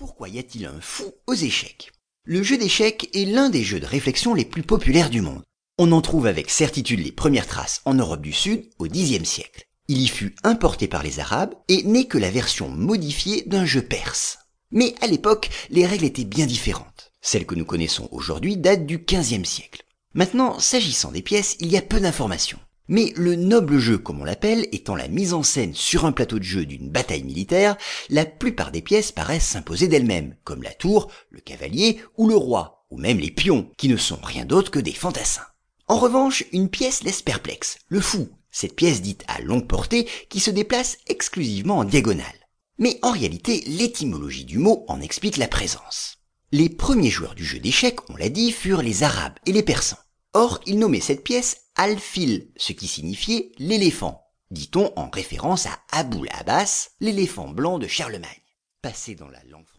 Pourquoi y a-t-il un fou aux échecs? Le jeu d'échecs est l'un des jeux de réflexion les plus populaires du monde. On en trouve avec certitude les premières traces en Europe du Sud au Xe siècle. Il y fut importé par les Arabes et n'est que la version modifiée d'un jeu perse. Mais à l'époque, les règles étaient bien différentes. Celles que nous connaissons aujourd'hui datent du XVe siècle. Maintenant, s'agissant des pièces, il y a peu d'informations. Mais le noble jeu, comme on l'appelle, étant la mise en scène sur un plateau de jeu d'une bataille militaire, la plupart des pièces paraissent s'imposer d'elles-mêmes, comme la tour, le cavalier ou le roi, ou même les pions, qui ne sont rien d'autre que des fantassins. En revanche, une pièce laisse perplexe, le fou, cette pièce dite à longue portée qui se déplace exclusivement en diagonale. Mais en réalité, l'étymologie du mot en explique la présence. Les premiers joueurs du jeu d'échecs, on l'a dit, furent les Arabes et les Persans. Or, ils nommaient cette pièce Al-Fil, ce qui signifiait l'éléphant, dit-on en référence à Aboul Abbas, l'éléphant blanc de Charlemagne. Passé dans la langue